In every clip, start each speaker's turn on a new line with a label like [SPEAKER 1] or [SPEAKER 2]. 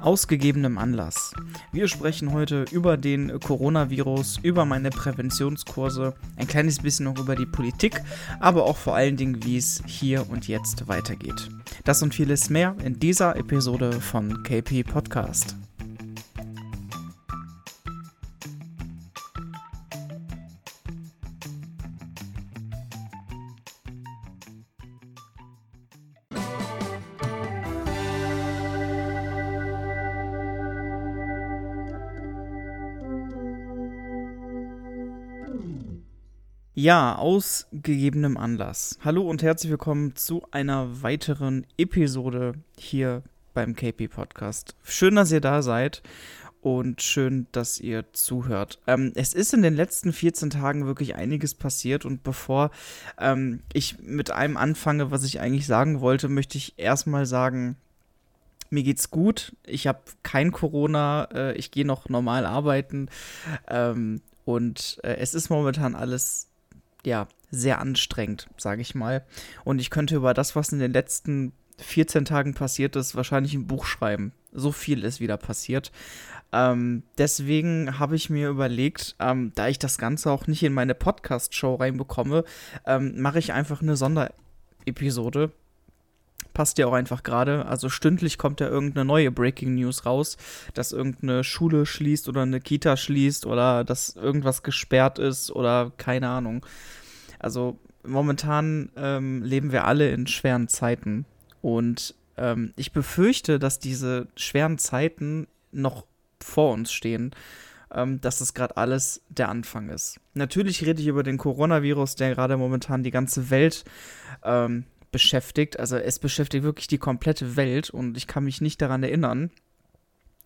[SPEAKER 1] ausgegebenem Anlass. Wir sprechen heute über den Coronavirus, über meine Präventionskurse, ein kleines bisschen noch über die Politik, aber auch vor allen Dingen, wie es hier und jetzt weitergeht. Das und vieles mehr in dieser Episode von KP Podcast. Ja, aus gegebenem Anlass. Hallo und herzlich willkommen zu einer weiteren Episode hier beim KP Podcast. Schön, dass ihr da seid und schön, dass ihr zuhört. Ähm, es ist in den letzten 14 Tagen wirklich einiges passiert und bevor ähm, ich mit einem anfange, was ich eigentlich sagen wollte, möchte ich erstmal sagen, mir geht's gut. Ich habe kein Corona. Äh, ich gehe noch normal arbeiten. Ähm, und äh, es ist momentan alles ja, sehr anstrengend, sage ich mal. Und ich könnte über das, was in den letzten 14 Tagen passiert ist, wahrscheinlich ein Buch schreiben. So viel ist wieder passiert. Ähm, deswegen habe ich mir überlegt, ähm, da ich das Ganze auch nicht in meine Podcast-Show reinbekomme, ähm, mache ich einfach eine Sonderepisode. Passt ja auch einfach gerade. Also stündlich kommt ja irgendeine neue Breaking News raus, dass irgendeine Schule schließt oder eine Kita schließt oder dass irgendwas gesperrt ist oder keine Ahnung. Also momentan ähm, leben wir alle in schweren Zeiten und ähm, ich befürchte, dass diese schweren Zeiten noch vor uns stehen, ähm, dass das gerade alles der Anfang ist. Natürlich rede ich über den Coronavirus, der gerade momentan die ganze Welt ähm, beschäftigt. Also es beschäftigt wirklich die komplette Welt und ich kann mich nicht daran erinnern,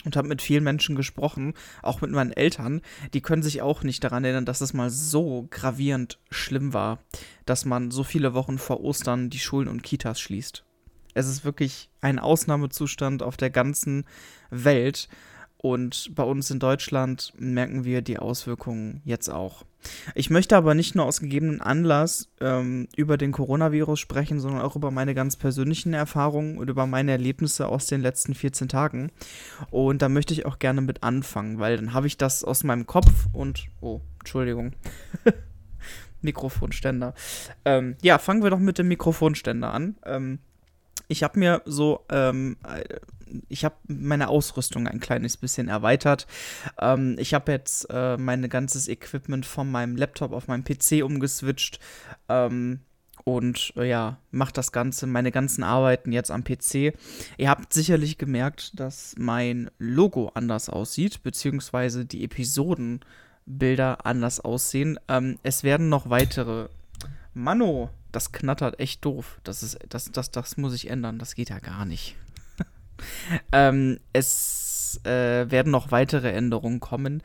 [SPEAKER 1] und habe mit vielen Menschen gesprochen, auch mit meinen Eltern, die können sich auch nicht daran erinnern, dass es mal so gravierend schlimm war, dass man so viele Wochen vor Ostern die Schulen und Kitas schließt. Es ist wirklich ein Ausnahmezustand auf der ganzen Welt und bei uns in Deutschland merken wir die Auswirkungen jetzt auch. Ich möchte aber nicht nur aus gegebenen Anlass ähm, über den Coronavirus sprechen, sondern auch über meine ganz persönlichen Erfahrungen und über meine Erlebnisse aus den letzten 14 Tagen. Und da möchte ich auch gerne mit anfangen, weil dann habe ich das aus meinem Kopf und. Oh, Entschuldigung. Mikrofonständer. Ähm, ja, fangen wir doch mit dem Mikrofonständer an. Ähm, ich habe mir so ähm, ich habe meine Ausrüstung ein kleines bisschen erweitert. Ähm, ich habe jetzt äh, mein ganzes Equipment von meinem Laptop auf meinem PC umgeswitcht. Ähm, und äh, ja, macht das Ganze, meine ganzen Arbeiten jetzt am PC. Ihr habt sicherlich gemerkt, dass mein Logo anders aussieht, beziehungsweise die Episodenbilder anders aussehen. Ähm, es werden noch weitere. Mano, das knattert echt doof. Das, ist, das, das, das muss ich ändern. Das geht ja gar nicht ähm, es äh, werden noch weitere Änderungen kommen.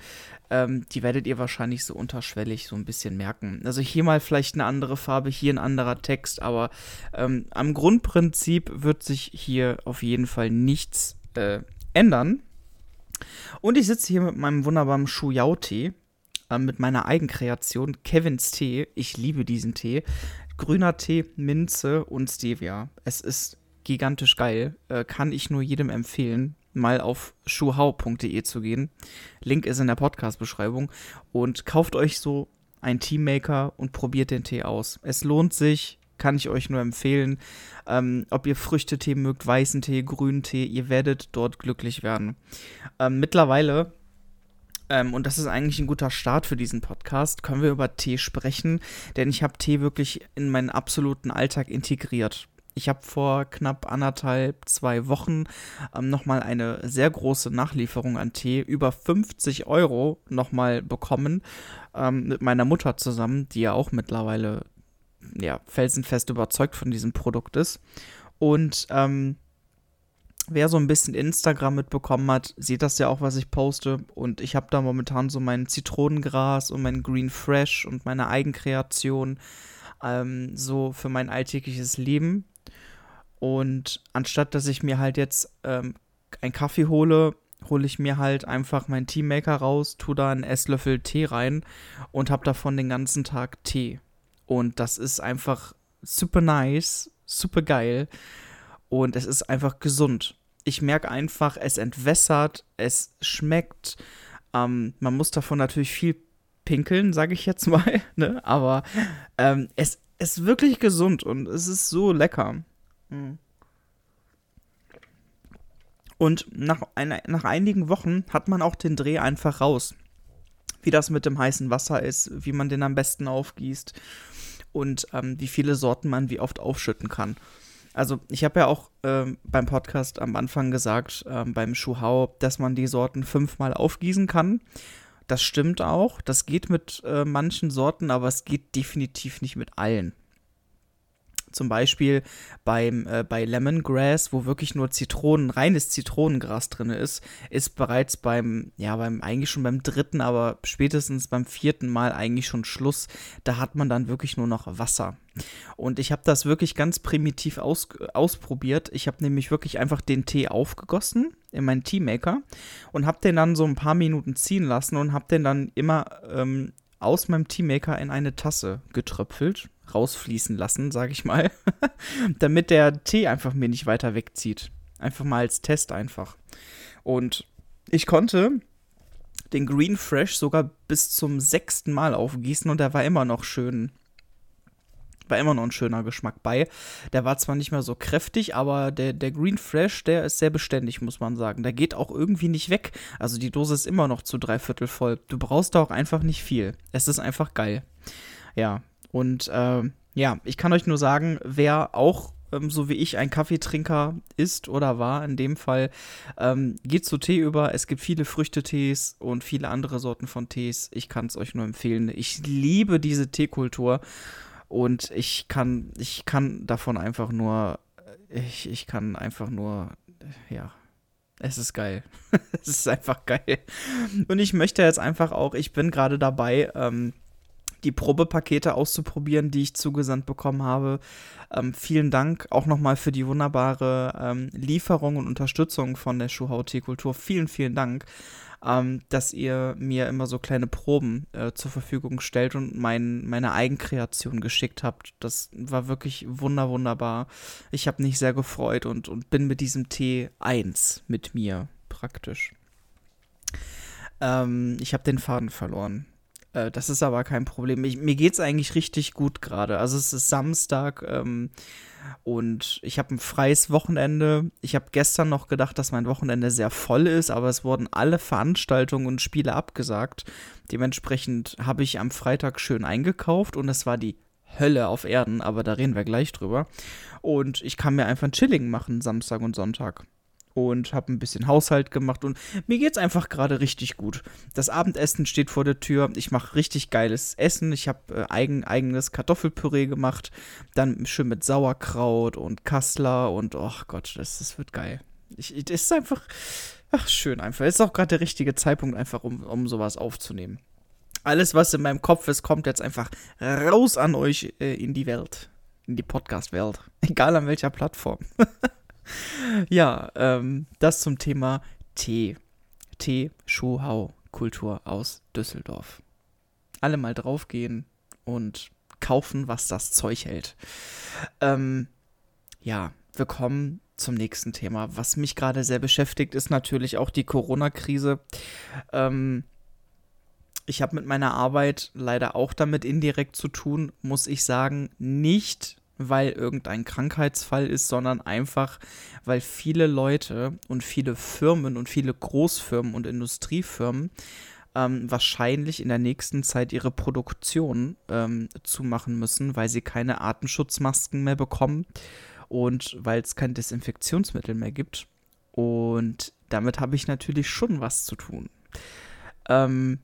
[SPEAKER 1] Ähm, die werdet ihr wahrscheinlich so unterschwellig so ein bisschen merken. Also hier mal vielleicht eine andere Farbe, hier ein anderer Text, aber ähm, am Grundprinzip wird sich hier auf jeden Fall nichts äh, ändern. Und ich sitze hier mit meinem wunderbaren Shuyao-Tee, äh, mit meiner Eigenkreation Kevins Tee. Ich liebe diesen Tee. Grüner Tee, Minze und Stevia. Es ist gigantisch geil. Äh, kann ich nur jedem empfehlen, mal auf schuhau.de zu gehen. Link ist in der Podcast-Beschreibung. Und kauft euch so ein Teammaker und probiert den Tee aus. Es lohnt sich, kann ich euch nur empfehlen. Ähm, ob ihr Früchtetee mögt, weißen Tee, grünen Tee, ihr werdet dort glücklich werden. Ähm, mittlerweile ähm, und das ist eigentlich ein guter Start für diesen Podcast, können wir über Tee sprechen, denn ich habe Tee wirklich in meinen absoluten Alltag integriert. Ich habe vor knapp anderthalb, zwei Wochen ähm, nochmal eine sehr große Nachlieferung an Tee, über 50 Euro nochmal bekommen, ähm, mit meiner Mutter zusammen, die ja auch mittlerweile ja, felsenfest überzeugt von diesem Produkt ist. Und ähm, wer so ein bisschen Instagram mitbekommen hat, sieht das ja auch, was ich poste. Und ich habe da momentan so mein Zitronengras und mein Green Fresh und meine Eigenkreation ähm, so für mein alltägliches Leben. Und anstatt dass ich mir halt jetzt ähm, einen Kaffee hole hole ich mir halt einfach meinen Teammaker raus, tue da einen Esslöffel Tee rein und habe davon den ganzen Tag Tee. Und das ist einfach super nice, super geil und es ist einfach gesund. Ich merke einfach, es entwässert, es schmeckt. Ähm, man muss davon natürlich viel pinkeln, sage ich jetzt mal, ne? aber ähm, es ist wirklich gesund und es ist so lecker. Mhm. Und nach, einer, nach einigen Wochen hat man auch den Dreh einfach raus. Wie das mit dem heißen Wasser ist, wie man den am besten aufgießt und ähm, wie viele Sorten man wie oft aufschütten kann. Also ich habe ja auch ähm, beim Podcast am Anfang gesagt, ähm, beim Schuhau, dass man die Sorten fünfmal aufgießen kann. Das stimmt auch. Das geht mit äh, manchen Sorten, aber es geht definitiv nicht mit allen. Zum Beispiel beim, äh, bei Lemongrass, wo wirklich nur Zitronen, reines Zitronengras drin ist, ist bereits beim, ja, beim, eigentlich schon beim dritten, aber spätestens beim vierten Mal eigentlich schon Schluss. Da hat man dann wirklich nur noch Wasser. Und ich habe das wirklich ganz primitiv aus, ausprobiert. Ich habe nämlich wirklich einfach den Tee aufgegossen in meinen Teamaker und habe den dann so ein paar Minuten ziehen lassen und habe den dann immer ähm, aus meinem Teammaker in eine Tasse getröpfelt rausfließen lassen, sage ich mal, damit der Tee einfach mir nicht weiter wegzieht. Einfach mal als Test einfach. Und ich konnte den Green Fresh sogar bis zum sechsten Mal aufgießen und der war immer noch schön. War immer noch ein schöner Geschmack bei. Der war zwar nicht mehr so kräftig, aber der, der Green Fresh, der ist sehr beständig, muss man sagen. Der geht auch irgendwie nicht weg. Also die Dose ist immer noch zu drei Viertel voll. Du brauchst da auch einfach nicht viel. Es ist einfach geil. Ja, und äh, ja, ich kann euch nur sagen, wer auch ähm, so wie ich ein Kaffeetrinker ist oder war in dem Fall, ähm, geht zu Tee über. Es gibt viele Früchtetees und viele andere Sorten von Tees. Ich kann es euch nur empfehlen. Ich liebe diese Teekultur und ich kann, ich kann davon einfach nur, ich, ich kann einfach nur, ja, es ist geil. es ist einfach geil. Und ich möchte jetzt einfach auch, ich bin gerade dabei, ähm, die Probepakete auszuprobieren, die ich zugesandt bekommen habe. Ähm, vielen Dank auch nochmal für die wunderbare ähm, Lieferung und Unterstützung von der Schuhhaut-Kultur. Vielen, vielen Dank, ähm, dass ihr mir immer so kleine Proben äh, zur Verfügung stellt und mein, meine Eigenkreation geschickt habt. Das war wirklich wunder, wunderbar. Ich habe mich sehr gefreut und, und bin mit diesem Tee eins mit mir praktisch. Ähm, ich habe den Faden verloren. Äh, das ist aber kein Problem. Ich, mir geht es eigentlich richtig gut gerade. Also es ist Samstag ähm, und ich habe ein freies Wochenende. Ich habe gestern noch gedacht, dass mein Wochenende sehr voll ist, aber es wurden alle Veranstaltungen und Spiele abgesagt. Dementsprechend habe ich am Freitag schön eingekauft und es war die Hölle auf Erden, aber da reden wir gleich drüber. Und ich kann mir einfach ein Chilling machen, Samstag und Sonntag und habe ein bisschen Haushalt gemacht und mir geht's einfach gerade richtig gut. Das Abendessen steht vor der Tür. Ich mache richtig geiles Essen. Ich habe äh, eigen, eigenes Kartoffelpüree gemacht, dann schön mit Sauerkraut und Kassler und oh Gott, das, das wird geil. Ich, das ist einfach ach schön einfach. Ist auch gerade der richtige Zeitpunkt einfach um um sowas aufzunehmen. Alles was in meinem Kopf ist, kommt jetzt einfach raus an euch äh, in die Welt, in die Podcast Welt, egal an welcher Plattform. ja, ähm, das zum Thema Tee. Tee, Schuhau, Kultur aus Düsseldorf. Alle mal draufgehen und kaufen, was das Zeug hält. Ähm, ja, wir kommen zum nächsten Thema. Was mich gerade sehr beschäftigt, ist natürlich auch die Corona-Krise. Ähm, ich habe mit meiner Arbeit leider auch damit indirekt zu tun, muss ich sagen, nicht weil irgendein Krankheitsfall ist, sondern einfach, weil viele Leute und viele Firmen und viele Großfirmen und Industriefirmen ähm, wahrscheinlich in der nächsten Zeit ihre Produktion ähm, zumachen müssen, weil sie keine Artenschutzmasken mehr bekommen und weil es kein Desinfektionsmittel mehr gibt. Und damit habe ich natürlich schon was zu tun. Ähm,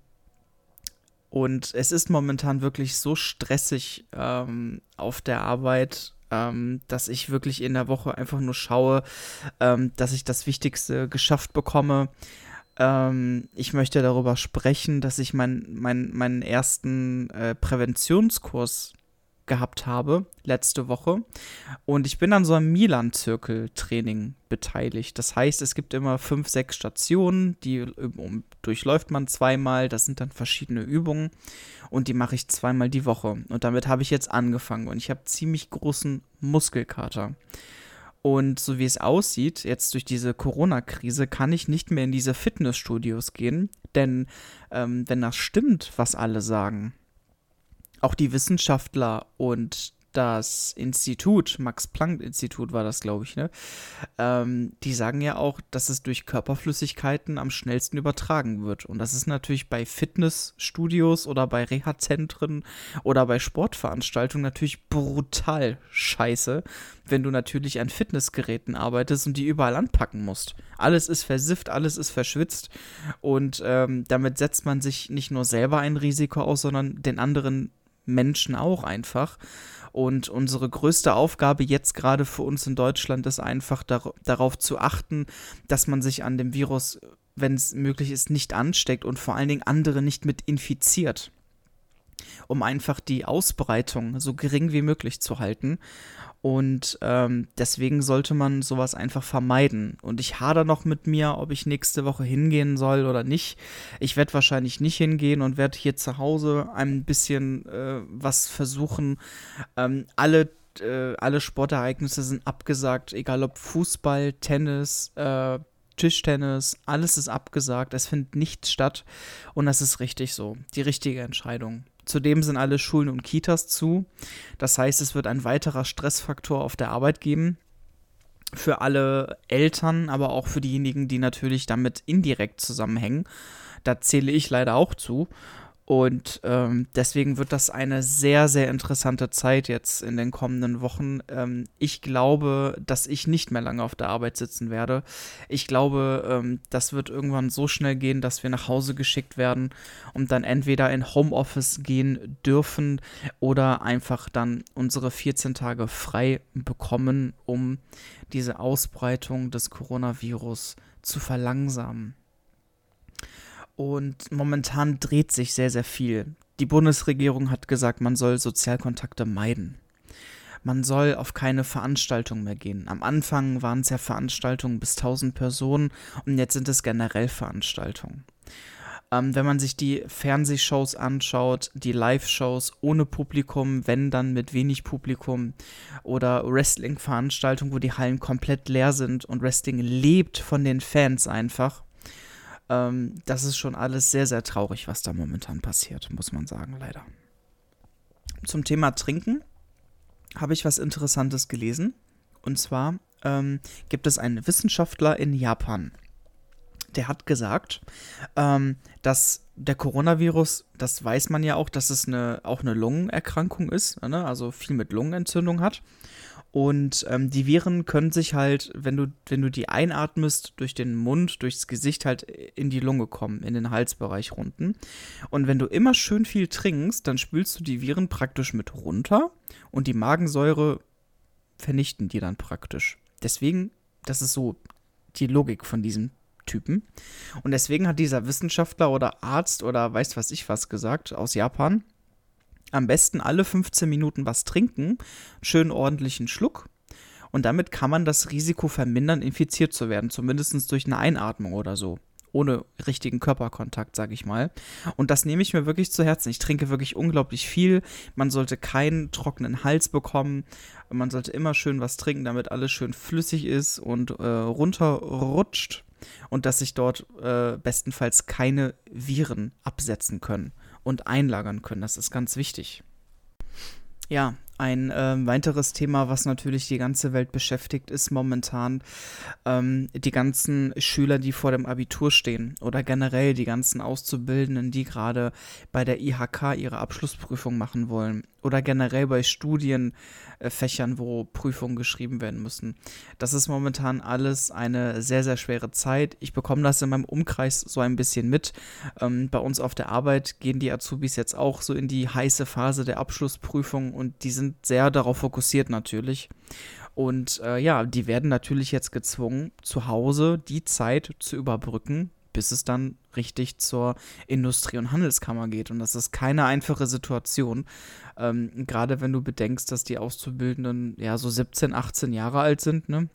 [SPEAKER 1] und es ist momentan wirklich so stressig ähm, auf der Arbeit, ähm, dass ich wirklich in der Woche einfach nur schaue, ähm, dass ich das Wichtigste geschafft bekomme. Ähm, ich möchte darüber sprechen, dass ich mein, mein, meinen ersten äh, Präventionskurs gehabt habe, letzte Woche. Und ich bin an so einem Milan-Zirkel-Training beteiligt. Das heißt, es gibt immer fünf, sechs Stationen, die um, durchläuft man zweimal. Das sind dann verschiedene Übungen und die mache ich zweimal die Woche. Und damit habe ich jetzt angefangen und ich habe ziemlich großen Muskelkater. Und so wie es aussieht, jetzt durch diese Corona-Krise, kann ich nicht mehr in diese Fitnessstudios gehen. Denn ähm, wenn das stimmt, was alle sagen, auch die Wissenschaftler und das Institut, Max-Planck-Institut war das, glaube ich, ne? Ähm, die sagen ja auch, dass es durch Körperflüssigkeiten am schnellsten übertragen wird. Und das ist natürlich bei Fitnessstudios oder bei Reha-Zentren oder bei Sportveranstaltungen natürlich brutal scheiße, wenn du natürlich an Fitnessgeräten arbeitest und die überall anpacken musst. Alles ist versifft, alles ist verschwitzt und ähm, damit setzt man sich nicht nur selber ein Risiko aus, sondern den anderen Menschen auch einfach. Und unsere größte Aufgabe jetzt gerade für uns in Deutschland ist einfach dar darauf zu achten, dass man sich an dem Virus, wenn es möglich ist, nicht ansteckt und vor allen Dingen andere nicht mit infiziert um einfach die Ausbreitung so gering wie möglich zu halten. Und ähm, deswegen sollte man sowas einfach vermeiden. Und ich hader noch mit mir, ob ich nächste Woche hingehen soll oder nicht. Ich werde wahrscheinlich nicht hingehen und werde hier zu Hause ein bisschen äh, was versuchen. Ähm, alle äh, alle Sportereignisse sind abgesagt, egal ob Fußball, Tennis, äh, Tischtennis, alles ist abgesagt. Es findet nichts statt. Und das ist richtig so. Die richtige Entscheidung. Zudem sind alle Schulen und Kitas zu. Das heißt, es wird ein weiterer Stressfaktor auf der Arbeit geben. Für alle Eltern, aber auch für diejenigen, die natürlich damit indirekt zusammenhängen. Da zähle ich leider auch zu. Und ähm, deswegen wird das eine sehr, sehr interessante Zeit jetzt in den kommenden Wochen. Ähm, ich glaube, dass ich nicht mehr lange auf der Arbeit sitzen werde. Ich glaube, ähm, das wird irgendwann so schnell gehen, dass wir nach Hause geschickt werden und dann entweder in Homeoffice gehen dürfen oder einfach dann unsere 14 Tage frei bekommen, um diese Ausbreitung des Coronavirus zu verlangsamen. Und momentan dreht sich sehr, sehr viel. Die Bundesregierung hat gesagt, man soll Sozialkontakte meiden. Man soll auf keine Veranstaltung mehr gehen. Am Anfang waren es ja Veranstaltungen bis 1000 Personen und jetzt sind es generell Veranstaltungen. Ähm, wenn man sich die Fernsehshows anschaut, die Live-Shows ohne Publikum, wenn dann mit wenig Publikum oder Wrestling-Veranstaltungen, wo die Hallen komplett leer sind und Wrestling lebt von den Fans einfach, ähm, das ist schon alles sehr, sehr traurig, was da momentan passiert, muss man sagen, leider. Zum Thema Trinken habe ich was Interessantes gelesen. Und zwar ähm, gibt es einen Wissenschaftler in Japan, der hat gesagt, ähm, dass der Coronavirus, das weiß man ja auch, dass es eine, auch eine Lungenerkrankung ist, ne? also viel mit Lungenentzündung hat. Und ähm, die Viren können sich halt, wenn du, wenn du die einatmest, durch den Mund, durchs Gesicht halt in die Lunge kommen, in den Halsbereich runden. Und wenn du immer schön viel trinkst, dann spülst du die Viren praktisch mit runter und die Magensäure vernichten die dann praktisch. Deswegen, das ist so die Logik von diesem Typen. Und deswegen hat dieser Wissenschaftler oder Arzt oder weiß was ich was gesagt aus Japan, am besten alle 15 Minuten was trinken, schön ordentlichen Schluck. Und damit kann man das Risiko vermindern, infiziert zu werden, zumindest durch eine Einatmung oder so. Ohne richtigen Körperkontakt, sage ich mal. Und das nehme ich mir wirklich zu Herzen. Ich trinke wirklich unglaublich viel. Man sollte keinen trockenen Hals bekommen. Man sollte immer schön was trinken, damit alles schön flüssig ist und äh, runterrutscht. Und dass sich dort äh, bestenfalls keine Viren absetzen können und einlagern können. Das ist ganz wichtig. Ja, ein äh, weiteres Thema, was natürlich die ganze Welt beschäftigt, ist momentan ähm, die ganzen Schüler, die vor dem Abitur stehen oder generell die ganzen Auszubildenden, die gerade bei der IHK ihre Abschlussprüfung machen wollen oder generell bei Studienfächern, wo Prüfungen geschrieben werden müssen. Das ist momentan alles eine sehr, sehr schwere Zeit. Ich bekomme das in meinem Umkreis so ein bisschen mit. Ähm, bei uns auf der Arbeit gehen die Azubis jetzt auch so in die heiße Phase der Abschlussprüfung und die sind sehr darauf fokussiert natürlich. Und äh, ja, die werden natürlich jetzt gezwungen, zu Hause die Zeit zu überbrücken, bis es dann richtig zur Industrie- und Handelskammer geht. Und das ist keine einfache Situation. Ähm, Gerade wenn du bedenkst, dass die Auszubildenden ja so 17, 18 Jahre alt sind, ne?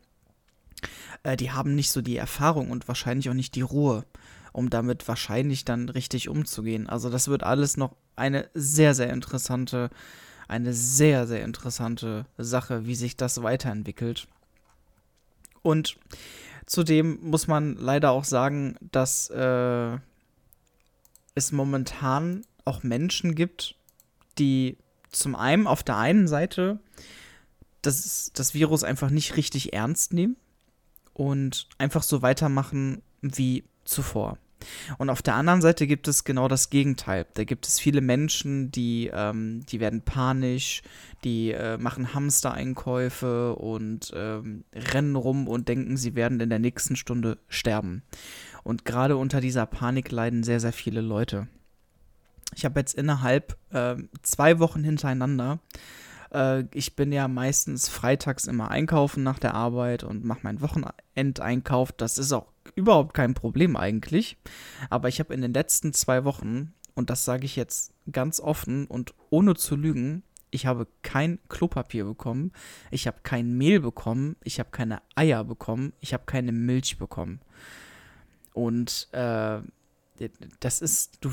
[SPEAKER 1] Äh, die haben nicht so die Erfahrung und wahrscheinlich auch nicht die Ruhe, um damit wahrscheinlich dann richtig umzugehen. Also das wird alles noch eine sehr, sehr interessante, eine sehr, sehr interessante Sache, wie sich das weiterentwickelt. Und Zudem muss man leider auch sagen, dass äh, es momentan auch Menschen gibt, die zum einen auf der einen Seite das, das Virus einfach nicht richtig ernst nehmen und einfach so weitermachen wie zuvor. Und auf der anderen Seite gibt es genau das Gegenteil. Da gibt es viele Menschen, die, ähm, die werden panisch, die äh, machen Hamster-Einkäufe und ähm, rennen rum und denken, sie werden in der nächsten Stunde sterben. Und gerade unter dieser Panik leiden sehr, sehr viele Leute. Ich habe jetzt innerhalb äh, zwei Wochen hintereinander äh, ich bin ja meistens freitags immer einkaufen nach der Arbeit und mache meinen Wochenendeinkauf. Das ist auch überhaupt kein Problem eigentlich. Aber ich habe in den letzten zwei Wochen, und das sage ich jetzt ganz offen und ohne zu lügen, ich habe kein Klopapier bekommen, ich habe kein Mehl bekommen, ich habe keine Eier bekommen, ich habe keine Milch bekommen. Und äh, das ist du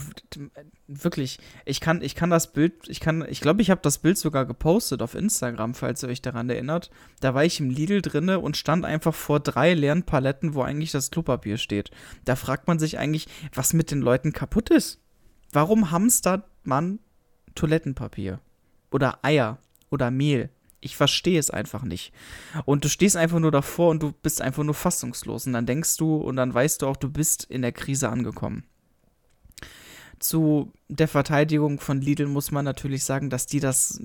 [SPEAKER 1] wirklich ich kann ich kann das Bild ich kann ich glaube ich habe das Bild sogar gepostet auf Instagram falls ihr euch daran erinnert. Da war ich im Lidl drinne und stand einfach vor drei leeren Paletten wo eigentlich das Klopapier steht. Da fragt man sich eigentlich was mit den Leuten kaputt ist. Warum hamstert man Toilettenpapier oder Eier oder Mehl? Ich verstehe es einfach nicht. Und du stehst einfach nur davor und du bist einfach nur fassungslos. Und dann denkst du und dann weißt du auch, du bist in der Krise angekommen zu der Verteidigung von Lidl muss man natürlich sagen, dass die das,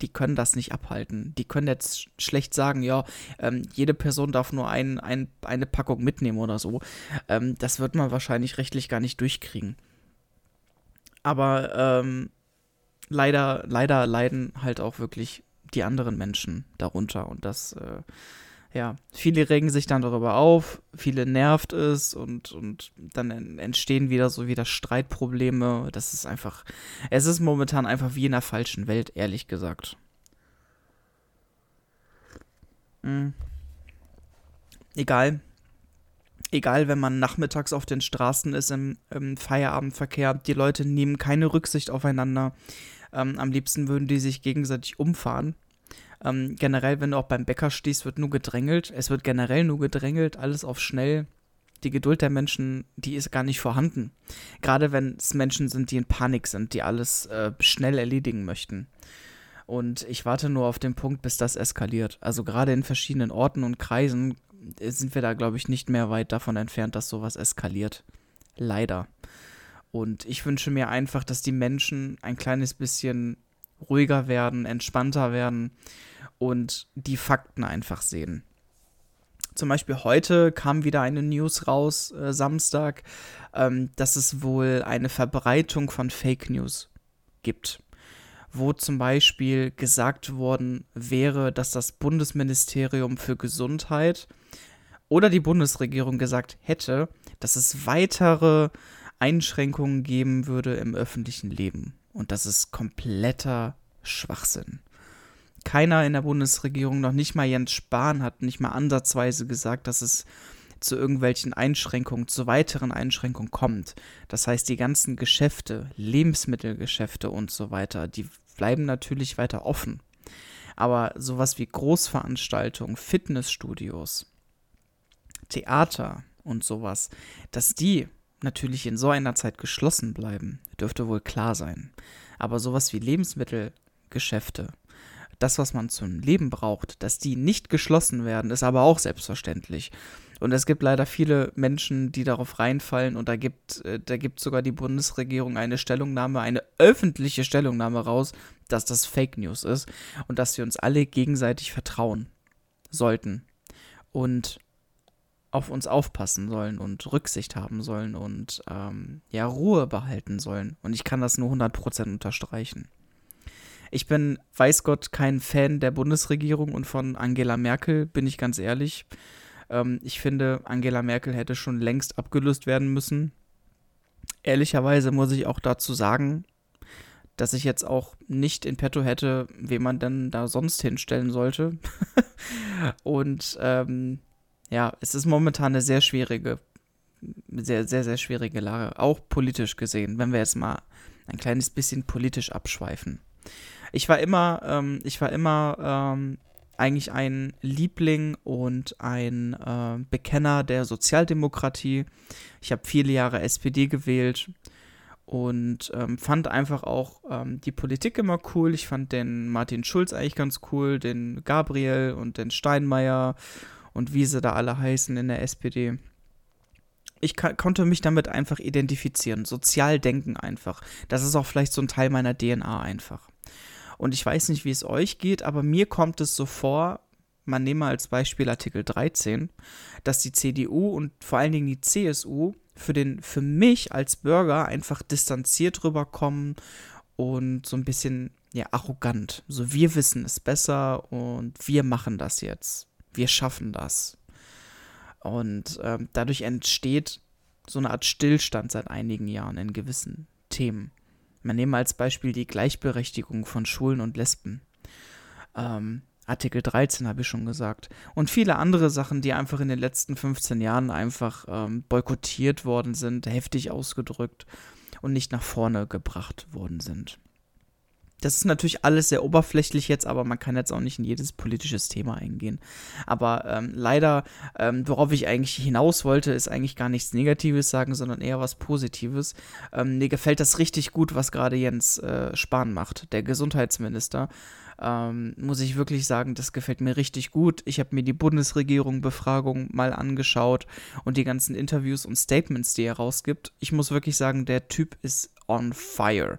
[SPEAKER 1] die können das nicht abhalten. Die können jetzt schlecht sagen, ja, ähm, jede Person darf nur ein, ein, eine Packung mitnehmen oder so. Ähm, das wird man wahrscheinlich rechtlich gar nicht durchkriegen. Aber ähm, leider, leider leiden halt auch wirklich die anderen Menschen darunter und das äh, ja, viele regen sich dann darüber auf, viele nervt es und, und dann entstehen wieder so wieder Streitprobleme. Das ist einfach, es ist momentan einfach wie in einer falschen Welt, ehrlich gesagt. Mhm. Egal. Egal, wenn man nachmittags auf den Straßen ist im, im Feierabendverkehr, die Leute nehmen keine Rücksicht aufeinander. Ähm, am liebsten würden die sich gegenseitig umfahren ähm, generell, wenn du auch beim Bäcker stehst, wird nur gedrängelt. Es wird generell nur gedrängelt, alles auf schnell. Die Geduld der Menschen, die ist gar nicht vorhanden. Gerade wenn es Menschen sind, die in Panik sind, die alles äh, schnell erledigen möchten. Und ich warte nur auf den Punkt, bis das eskaliert. Also gerade in verschiedenen Orten und Kreisen äh, sind wir da, glaube ich, nicht mehr weit davon entfernt, dass sowas eskaliert. Leider. Und ich wünsche mir einfach, dass die Menschen ein kleines bisschen ruhiger werden, entspannter werden und die Fakten einfach sehen. Zum Beispiel heute kam wieder eine News raus, äh, Samstag, ähm, dass es wohl eine Verbreitung von Fake News gibt, wo zum Beispiel gesagt worden wäre, dass das Bundesministerium für Gesundheit oder die Bundesregierung gesagt hätte, dass es weitere Einschränkungen geben würde im öffentlichen Leben. Und das ist kompletter Schwachsinn. Keiner in der Bundesregierung, noch nicht mal Jens Spahn, hat nicht mal ansatzweise gesagt, dass es zu irgendwelchen Einschränkungen, zu weiteren Einschränkungen kommt. Das heißt, die ganzen Geschäfte, Lebensmittelgeschäfte und so weiter, die bleiben natürlich weiter offen. Aber sowas wie Großveranstaltungen, Fitnessstudios, Theater und sowas, dass die natürlich in so einer Zeit geschlossen bleiben, dürfte wohl klar sein. Aber sowas wie Lebensmittelgeschäfte, das, was man zum Leben braucht, dass die nicht geschlossen werden, ist aber auch selbstverständlich. Und es gibt leider viele Menschen, die darauf reinfallen und da gibt, äh, da gibt sogar die Bundesregierung eine Stellungnahme, eine öffentliche Stellungnahme raus, dass das Fake News ist und dass wir uns alle gegenseitig vertrauen sollten. Und auf uns aufpassen sollen und Rücksicht haben sollen und ähm, ja, Ruhe behalten sollen. Und ich kann das nur 100% unterstreichen. Ich bin, weiß Gott, kein Fan der Bundesregierung und von Angela Merkel, bin ich ganz ehrlich. Ähm, ich finde, Angela Merkel hätte schon längst abgelöst werden müssen. Ehrlicherweise muss ich auch dazu sagen, dass ich jetzt auch nicht in petto hätte, wen man denn da sonst hinstellen sollte. Und ähm, ja, es ist momentan eine sehr schwierige, sehr, sehr, sehr schwierige Lage, auch politisch gesehen, wenn wir jetzt mal ein kleines bisschen politisch abschweifen. Ich war immer, ähm, ich war immer ähm, eigentlich ein Liebling und ein äh, Bekenner der Sozialdemokratie. Ich habe viele Jahre SPD gewählt und ähm, fand einfach auch ähm, die Politik immer cool. Ich fand den Martin Schulz eigentlich ganz cool, den Gabriel und den Steinmeier und wie sie da alle heißen in der SPD. Ich konnte mich damit einfach identifizieren, sozial denken einfach. Das ist auch vielleicht so ein Teil meiner DNA einfach. Und ich weiß nicht, wie es euch geht, aber mir kommt es so vor, man nehme als Beispiel Artikel 13, dass die CDU und vor allen Dingen die CSU für, den, für mich als Bürger einfach distanziert rüberkommen und so ein bisschen ja, arrogant. So, wir wissen es besser und wir machen das jetzt. Wir schaffen das. Und ähm, dadurch entsteht so eine Art Stillstand seit einigen Jahren in gewissen Themen. Man nehme als Beispiel die Gleichberechtigung von Schwulen und Lesben. Ähm, Artikel 13 habe ich schon gesagt. Und viele andere Sachen, die einfach in den letzten 15 Jahren einfach ähm, boykottiert worden sind, heftig ausgedrückt und nicht nach vorne gebracht worden sind. Das ist natürlich alles sehr oberflächlich jetzt, aber man kann jetzt auch nicht in jedes politisches Thema eingehen. Aber ähm, leider, ähm, worauf ich eigentlich hinaus wollte, ist eigentlich gar nichts Negatives sagen, sondern eher was Positives. Ähm, mir gefällt das richtig gut, was gerade Jens äh, Spahn macht, der Gesundheitsminister. Ähm, muss ich wirklich sagen, das gefällt mir richtig gut. Ich habe mir die Bundesregierung-Befragung mal angeschaut und die ganzen Interviews und Statements, die er rausgibt. Ich muss wirklich sagen, der Typ ist on fire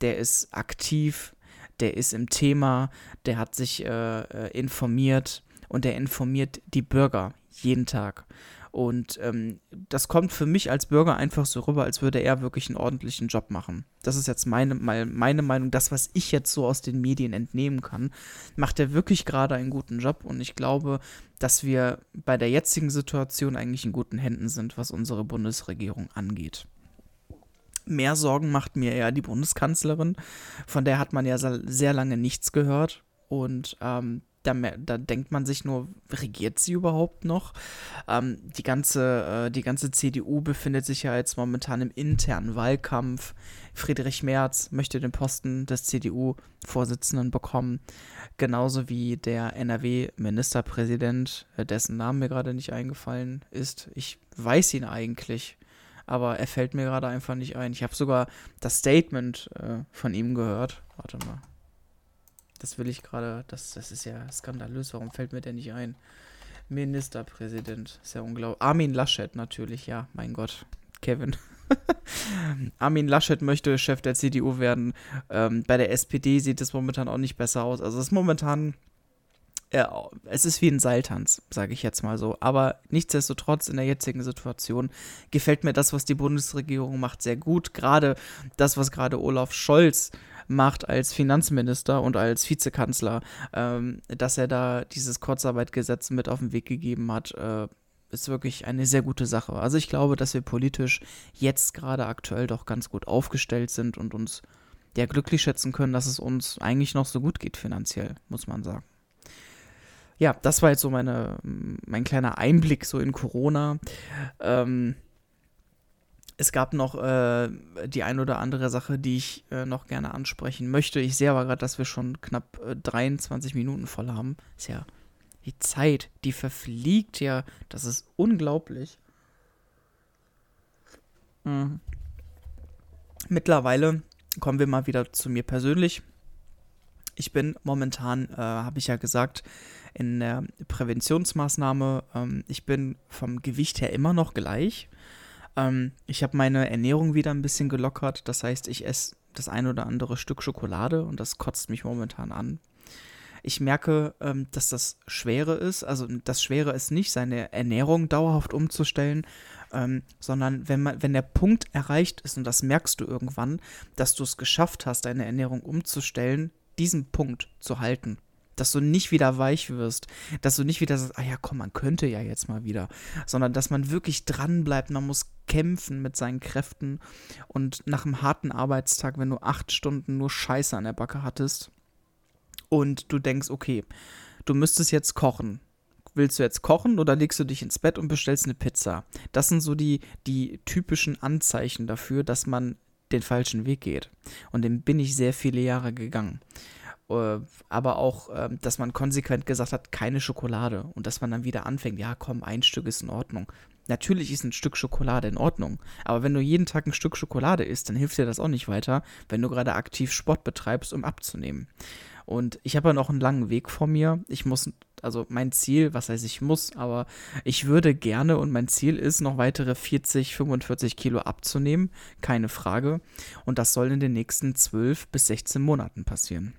[SPEAKER 1] der ist aktiv, der ist im Thema, der hat sich äh, äh, informiert und der informiert die Bürger jeden Tag. Und ähm, das kommt für mich als Bürger einfach so rüber, als würde er wirklich einen ordentlichen Job machen. Das ist jetzt meine, meine Meinung, das, was ich jetzt so aus den Medien entnehmen kann. Macht er wirklich gerade einen guten Job und ich glaube, dass wir bei der jetzigen Situation eigentlich in guten Händen sind, was unsere Bundesregierung angeht. Mehr Sorgen macht mir eher die Bundeskanzlerin. Von der hat man ja sehr lange nichts gehört. Und ähm, da, da, denkt man sich nur, regiert sie überhaupt noch? Ähm, die, ganze, äh, die ganze CDU befindet sich ja jetzt momentan im internen Wahlkampf. Friedrich Merz möchte den Posten des CDU-Vorsitzenden bekommen, genauso wie der NRW-Ministerpräsident, äh, dessen Name mir gerade nicht eingefallen ist. Ich weiß ihn eigentlich aber er fällt mir gerade einfach nicht ein. Ich habe sogar das Statement äh, von ihm gehört. Warte mal. Das will ich gerade, das, das ist ja skandalös. Warum fällt mir der nicht ein? Ministerpräsident, ist ja unglaublich. Armin Laschet natürlich, ja, mein Gott. Kevin. Armin Laschet möchte Chef der CDU werden. Ähm, bei der SPD sieht es momentan auch nicht besser aus. Also es ist momentan es ist wie ein Seiltanz, sage ich jetzt mal so. Aber nichtsdestotrotz in der jetzigen Situation gefällt mir das, was die Bundesregierung macht, sehr gut. Gerade das, was gerade Olaf Scholz macht als Finanzminister und als Vizekanzler, ähm, dass er da dieses Kurzarbeitgesetz mit auf den Weg gegeben hat, äh, ist wirklich eine sehr gute Sache. Also ich glaube, dass wir politisch jetzt gerade aktuell doch ganz gut aufgestellt sind und uns ja glücklich schätzen können, dass es uns eigentlich noch so gut geht finanziell, muss man sagen ja, das war jetzt so meine, mein kleiner Einblick so in Corona. Ähm, es gab noch äh, die ein oder andere Sache, die ich äh, noch gerne ansprechen möchte. Ich sehe aber gerade, dass wir schon knapp äh, 23 Minuten voll haben. Ist ja die Zeit, die verfliegt ja. Das ist unglaublich. Mhm. Mittlerweile kommen wir mal wieder zu mir persönlich. Ich bin momentan, äh, habe ich ja gesagt, in der Präventionsmaßnahme. Ähm, ich bin vom Gewicht her immer noch gleich. Ähm, ich habe meine Ernährung wieder ein bisschen gelockert. Das heißt, ich esse das ein oder andere Stück Schokolade und das kotzt mich momentan an. Ich merke, ähm, dass das Schwere ist. Also das Schwere ist nicht, seine Ernährung dauerhaft umzustellen, ähm, sondern wenn, man, wenn der Punkt erreicht ist, und das merkst du irgendwann, dass du es geschafft hast, deine Ernährung umzustellen, diesen Punkt zu halten dass du nicht wieder weich wirst, dass du nicht wieder sagst, ah ja, komm, man könnte ja jetzt mal wieder, sondern dass man wirklich dran bleibt, man muss kämpfen mit seinen Kräften und nach einem harten Arbeitstag, wenn du acht Stunden nur Scheiße an der Backe hattest und du denkst, okay, du müsstest jetzt kochen. Willst du jetzt kochen oder legst du dich ins Bett und bestellst eine Pizza? Das sind so die, die typischen Anzeichen dafür, dass man den falschen Weg geht. Und den bin ich sehr viele Jahre gegangen. Äh, aber auch, ähm, dass man konsequent gesagt hat, keine Schokolade. Und dass man dann wieder anfängt, ja, komm, ein Stück ist in Ordnung. Natürlich ist ein Stück Schokolade in Ordnung. Aber wenn du jeden Tag ein Stück Schokolade isst, dann hilft dir das auch nicht weiter, wenn du gerade aktiv Sport betreibst, um abzunehmen. Und ich habe ja noch einen langen Weg vor mir. Ich muss, also mein Ziel, was heißt ich muss, aber ich würde gerne und mein Ziel ist, noch weitere 40, 45 Kilo abzunehmen. Keine Frage. Und das soll in den nächsten 12 bis 16 Monaten passieren.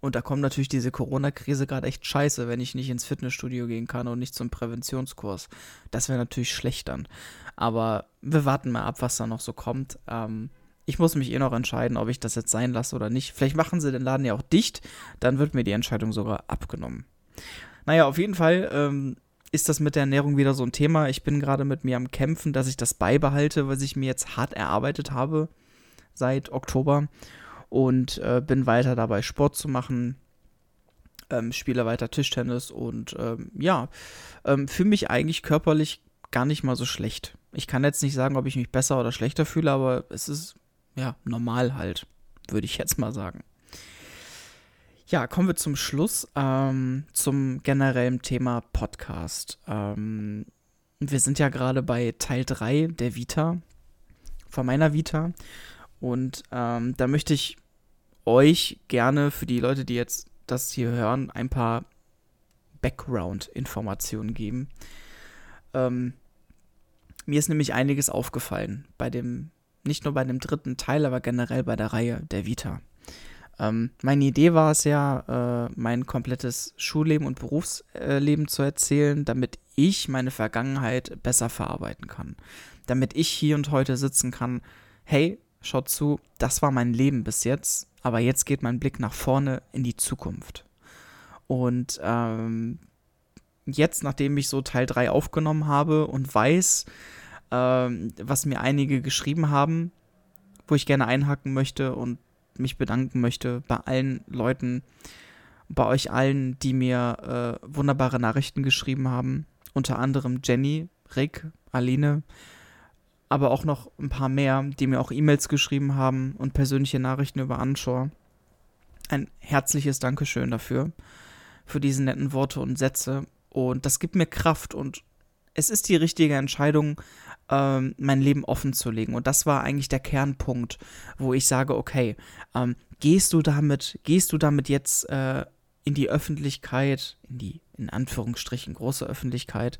[SPEAKER 1] Und da kommt natürlich diese Corona-Krise gerade echt scheiße, wenn ich nicht ins Fitnessstudio gehen kann und nicht zum Präventionskurs. Das wäre natürlich schlecht dann. Aber wir warten mal ab, was da noch so kommt. Ähm, ich muss mich eh noch entscheiden, ob ich das jetzt sein lasse oder nicht. Vielleicht machen sie den Laden ja auch dicht, dann wird mir die Entscheidung sogar abgenommen. Naja, auf jeden Fall ähm, ist das mit der Ernährung wieder so ein Thema. Ich bin gerade mit mir am Kämpfen, dass ich das beibehalte, was ich mir jetzt hart erarbeitet habe seit Oktober und äh, bin weiter dabei, Sport zu machen. Ähm, spiele weiter Tischtennis und ähm, ja, ähm, fühle mich eigentlich körperlich gar nicht mal so schlecht. Ich kann jetzt nicht sagen, ob ich mich besser oder schlechter fühle, aber es ist ja, normal halt, würde ich jetzt mal sagen. Ja, kommen wir zum Schluss, ähm, zum generellen Thema Podcast. Ähm, wir sind ja gerade bei Teil 3 der Vita, von meiner Vita. Und ähm, da möchte ich euch gerne für die Leute, die jetzt das hier hören, ein paar Background-Informationen geben. Ähm, mir ist nämlich einiges aufgefallen bei dem nicht nur bei dem dritten Teil, aber generell bei der Reihe der Vita. Ähm, meine Idee war es ja, äh, mein komplettes Schulleben und Berufsleben zu erzählen, damit ich meine Vergangenheit besser verarbeiten kann. Damit ich hier und heute sitzen kann, hey, schaut zu, das war mein Leben bis jetzt, aber jetzt geht mein Blick nach vorne in die Zukunft. Und ähm, jetzt, nachdem ich so Teil 3 aufgenommen habe und weiß, ähm, was mir einige geschrieben haben, wo ich gerne einhaken möchte und mich bedanken möchte bei allen Leuten, bei euch allen, die mir äh, wunderbare Nachrichten geschrieben haben. Unter anderem Jenny, Rick, Aline, aber auch noch ein paar mehr, die mir auch E-Mails geschrieben haben und persönliche Nachrichten über Anschor. Ein herzliches Dankeschön dafür, für diese netten Worte und Sätze. Und das gibt mir Kraft und es ist die richtige Entscheidung, ähm, mein Leben offen zu legen. Und das war eigentlich der Kernpunkt, wo ich sage, okay, ähm, gehst du damit, gehst du damit jetzt äh, in die Öffentlichkeit, in die in Anführungsstrichen große Öffentlichkeit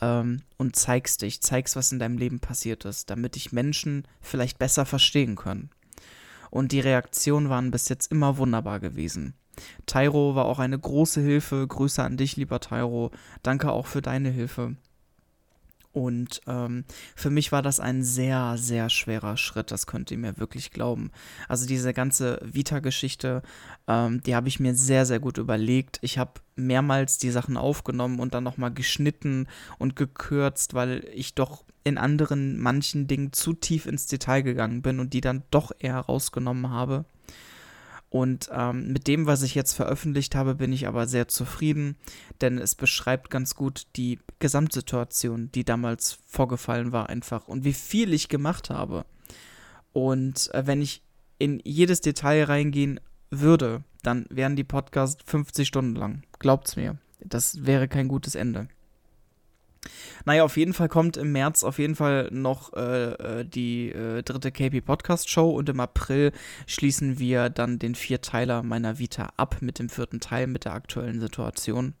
[SPEAKER 1] ähm, und zeigst dich, zeigst, was in deinem Leben passiert ist, damit dich Menschen vielleicht besser verstehen können. Und die Reaktionen waren bis jetzt immer wunderbar gewesen. Tyro war auch eine große Hilfe. Grüße an dich, lieber Tyro. Danke auch für deine Hilfe. Und ähm, für mich war das ein sehr, sehr schwerer Schritt, das könnt ihr mir wirklich glauben. Also diese ganze Vita-Geschichte, ähm, die habe ich mir sehr, sehr gut überlegt. Ich habe mehrmals die Sachen aufgenommen und dann nochmal geschnitten und gekürzt, weil ich doch in anderen manchen Dingen zu tief ins Detail gegangen bin und die dann doch eher rausgenommen habe. Und ähm, mit dem, was ich jetzt veröffentlicht habe, bin ich aber sehr zufrieden, denn es beschreibt ganz gut die Gesamtsituation, die damals vorgefallen war, einfach und wie viel ich gemacht habe. Und äh, wenn ich in jedes Detail reingehen würde, dann wären die Podcasts 50 Stunden lang. Glaubt's mir. Das wäre kein gutes Ende. Naja, auf jeden Fall kommt im März auf jeden Fall noch äh, äh die äh, dritte KP Podcast Show und im April schließen wir dann den Vierteiler meiner Vita ab mit dem vierten Teil mit der aktuellen Situation.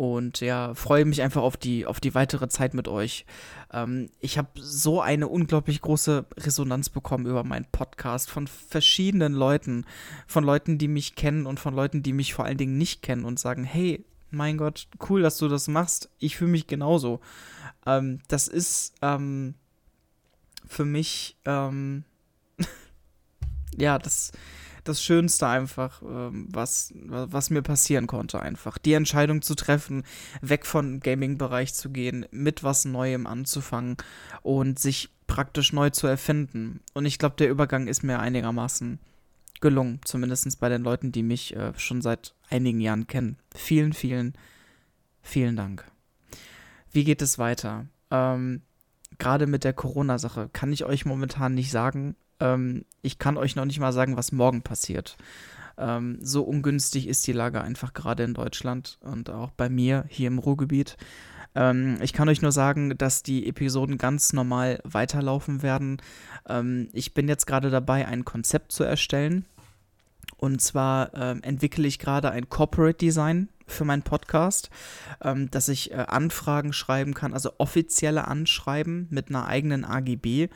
[SPEAKER 1] Und ja, freue mich einfach auf die, auf die weitere Zeit mit euch. Ähm, ich habe so eine unglaublich große Resonanz bekommen über meinen Podcast von verschiedenen Leuten. Von Leuten, die mich kennen und von Leuten, die mich vor allen Dingen nicht kennen und sagen, hey, mein Gott, cool, dass du das machst. Ich fühle mich genauso. Ähm, das ist ähm, für mich, ähm, ja, das, das Schönste einfach, ähm, was, was mir passieren konnte, einfach. Die Entscheidung zu treffen, weg von Gaming-Bereich zu gehen, mit was Neuem anzufangen und sich praktisch neu zu erfinden. Und ich glaube, der Übergang ist mir einigermaßen gelungen, zumindest bei den Leuten, die mich äh, schon seit einigen Jahren kennen. Vielen, vielen, vielen Dank. Wie geht es weiter? Ähm, Gerade mit der Corona-Sache kann ich euch momentan nicht sagen. Ähm, ich kann euch noch nicht mal sagen, was morgen passiert. Ähm, so ungünstig ist die Lage einfach gerade in Deutschland und auch bei mir hier im Ruhrgebiet. Ähm, ich kann euch nur sagen, dass die Episoden ganz normal weiterlaufen werden. Ähm, ich bin jetzt gerade dabei, ein Konzept zu erstellen. Und zwar ähm, entwickle ich gerade ein Corporate Design für meinen Podcast, ähm, dass ich äh, Anfragen schreiben kann, also offizielle Anschreiben mit einer eigenen AGB,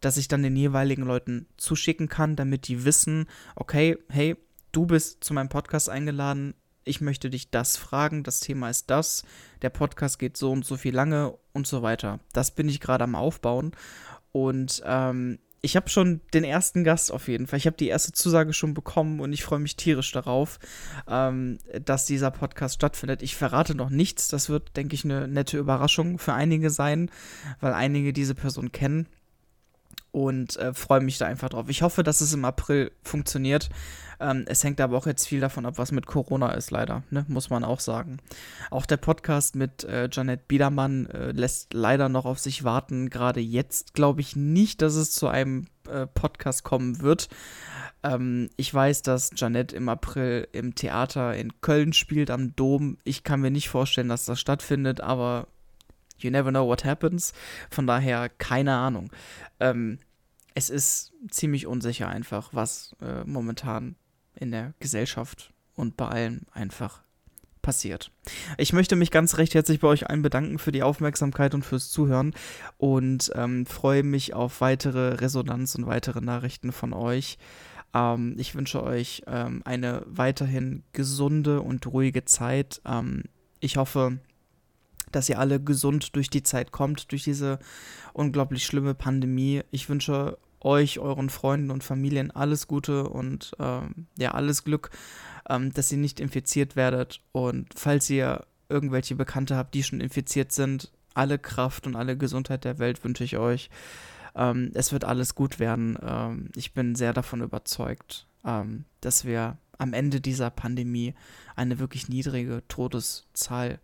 [SPEAKER 1] dass ich dann den jeweiligen Leuten zuschicken kann, damit die wissen, okay, hey, du bist zu meinem Podcast eingeladen, ich möchte dich das fragen, das Thema ist das, der Podcast geht so und so viel lange und so weiter. Das bin ich gerade am Aufbauen und ähm, ich habe schon den ersten Gast auf jeden Fall. Ich habe die erste Zusage schon bekommen und ich freue mich tierisch darauf, ähm, dass dieser Podcast stattfindet. Ich verrate noch nichts. Das wird, denke ich, eine nette Überraschung für einige sein, weil einige diese Person kennen und äh, freue mich da einfach drauf. Ich hoffe, dass es im April funktioniert. Ähm, es hängt aber auch jetzt viel davon ab, was mit Corona ist, leider, ne? muss man auch sagen. Auch der Podcast mit äh, Janet Biedermann äh, lässt leider noch auf sich warten. Gerade jetzt glaube ich nicht, dass es zu einem äh, Podcast kommen wird. Ähm, ich weiß, dass Janet im April im Theater in Köln spielt, am Dom. Ich kann mir nicht vorstellen, dass das stattfindet, aber you never know what happens. Von daher keine Ahnung. Ähm, es ist ziemlich unsicher einfach, was äh, momentan in der Gesellschaft und bei allen einfach passiert. Ich möchte mich ganz recht herzlich bei euch allen bedanken für die Aufmerksamkeit und fürs Zuhören und ähm, freue mich auf weitere Resonanz und weitere Nachrichten von euch. Ähm, ich wünsche euch ähm, eine weiterhin gesunde und ruhige Zeit. Ähm, ich hoffe, dass ihr alle gesund durch die Zeit kommt, durch diese unglaublich schlimme Pandemie. Ich wünsche euch, euren Freunden und Familien alles Gute und ähm, ja, alles Glück, ähm, dass ihr nicht infiziert werdet. Und falls ihr irgendwelche Bekannte habt, die schon infiziert sind, alle Kraft und alle Gesundheit der Welt wünsche ich euch. Ähm, es wird alles gut werden. Ähm, ich bin sehr davon überzeugt, ähm, dass wir am Ende dieser Pandemie eine wirklich niedrige Todeszahl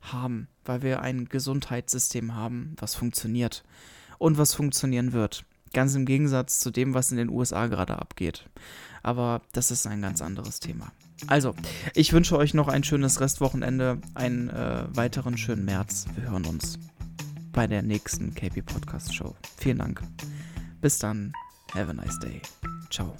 [SPEAKER 1] haben, weil wir ein Gesundheitssystem haben, was funktioniert und was funktionieren wird. Ganz im Gegensatz zu dem, was in den USA gerade abgeht. Aber das ist ein ganz anderes Thema. Also, ich wünsche euch noch ein schönes Restwochenende, einen äh, weiteren schönen März. Wir hören uns bei der nächsten KP Podcast Show. Vielen Dank. Bis dann. Have a nice day. Ciao.